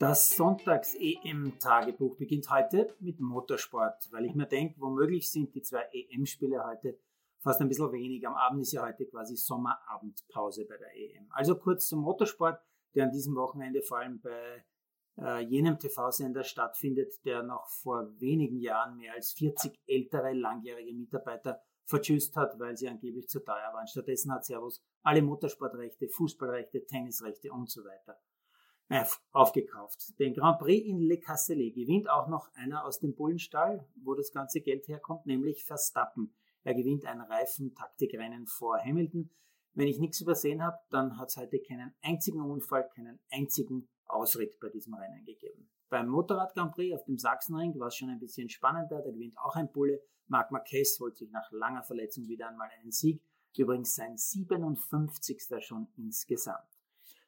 Das Sonntags-EM-Tagebuch beginnt heute mit Motorsport, weil ich mir denke, womöglich sind die zwei EM-Spiele heute fast ein bisschen wenig. Am Abend ist ja heute quasi Sommerabendpause bei der EM. Also kurz zum Motorsport, der an diesem Wochenende vor allem bei äh, jenem TV-Sender stattfindet, der noch vor wenigen Jahren mehr als 40 ältere langjährige Mitarbeiter vertschüsst hat, weil sie angeblich zu teuer waren. Stattdessen hat Servus alle Motorsportrechte, Fußballrechte, Tennisrechte und so weiter aufgekauft. Den Grand Prix in Le Castellet gewinnt auch noch einer aus dem Bullenstall, wo das ganze Geld herkommt, nämlich Verstappen. Er gewinnt ein Reifentaktikrennen vor Hamilton. Wenn ich nichts übersehen habe, dann hat es heute keinen einzigen Unfall, keinen einzigen Ausritt bei diesem Rennen gegeben. Beim Motorrad Grand Prix auf dem Sachsenring war es schon ein bisschen spannender. Da gewinnt auch ein Bulle. Marc Marquez holt sich nach langer Verletzung wieder einmal einen Sieg. Übrigens sein 57. schon insgesamt.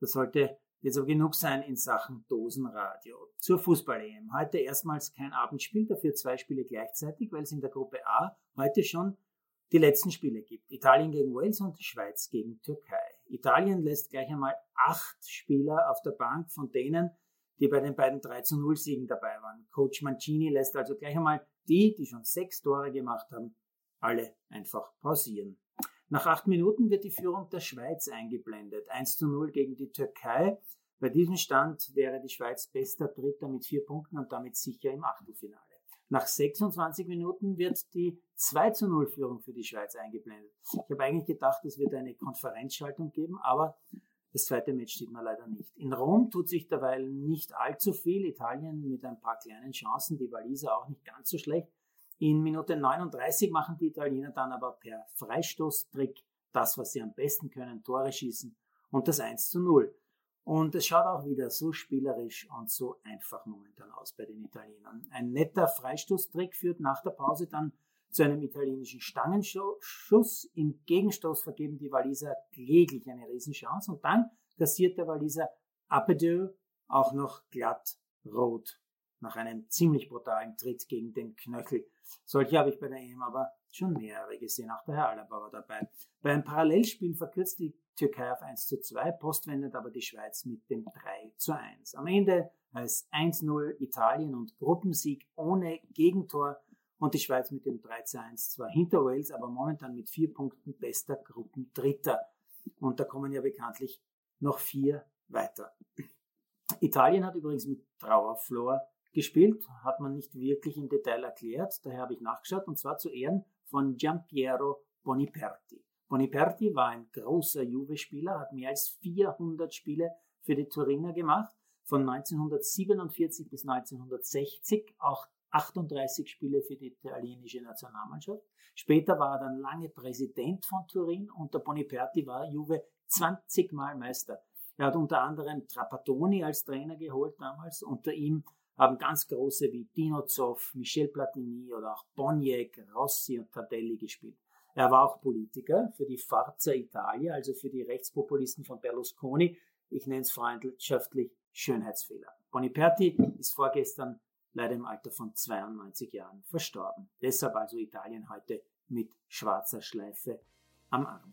Das sollte jetzt aber genug sein in Sachen Dosenradio. Zur Fußball-EM. Heute erstmals kein Abendspiel, dafür zwei Spiele gleichzeitig, weil es in der Gruppe A heute schon die letzten Spiele gibt. Italien gegen Wales und die Schweiz gegen Türkei. Italien lässt gleich einmal acht Spieler auf der Bank von denen, die bei den beiden 3 zu 0 Siegen dabei waren. Coach Mancini lässt also gleich einmal die, die schon sechs Tore gemacht haben, alle einfach pausieren. Nach acht Minuten wird die Führung der Schweiz eingeblendet. 1 zu 0 gegen die Türkei. Bei diesem Stand wäre die Schweiz bester Dritter mit vier Punkten und damit sicher im Achtelfinale. Nach 26 Minuten wird die 2 zu 0 Führung für die Schweiz eingeblendet. Ich habe eigentlich gedacht, es wird eine Konferenzschaltung geben, aber das zweite Match sieht man leider nicht. In Rom tut sich derweil nicht allzu viel. Italien mit ein paar kleinen Chancen, die Waliser auch nicht ganz so schlecht. In Minute 39 machen die Italiener dann aber per Freistoßtrick das, was sie am besten können, Tore schießen und das 1 zu 0. Und es schaut auch wieder so spielerisch und so einfach momentan aus bei den Italienern. Ein netter Freistoßtrick führt nach der Pause dann zu einem italienischen Stangenschuss. Im Gegenstoß vergeben die Waliser kläglich eine Riesenchance und dann kassiert der Waliser Apedieu auch noch glatt rot nach einem ziemlich brutalen Tritt gegen den Knöchel. Solche habe ich bei der EM aber schon mehrere gesehen, auch der Herr Alaba war dabei. Bei einem Parallelspiel verkürzt die Türkei auf 1 zu 2, postwendet aber die Schweiz mit dem 3 zu 1. Am Ende als 1-0 Italien und Gruppensieg ohne Gegentor und die Schweiz mit dem 3 zu 1 zwar hinter Wales, aber momentan mit vier Punkten bester Gruppendritter. Und da kommen ja bekanntlich noch vier weiter. Italien hat übrigens mit Trauerflor gespielt, hat man nicht wirklich im Detail erklärt, daher habe ich nachgeschaut, und zwar zu Ehren von Giampiero Boniperti. Boniperti war ein großer Juve-Spieler, hat mehr als 400 Spiele für die Turiner gemacht, von 1947 bis 1960 auch 38 Spiele für die italienische Nationalmannschaft. Später war er dann lange Präsident von Turin. Unter Boniperti war Juve 20 Mal Meister. Er hat unter anderem Trapattoni als Trainer geholt damals. Unter ihm haben ganz große wie Dino Zoff, Michel Platini oder auch Boniek, Rossi und Tardelli gespielt. Er war auch Politiker für die Forza Italia, also für die Rechtspopulisten von Berlusconi. Ich nenne es freundschaftlich Schönheitsfehler. Boniperti ist vorgestern leider im Alter von 92 Jahren verstorben. Deshalb also Italien heute mit schwarzer Schleife am Arm.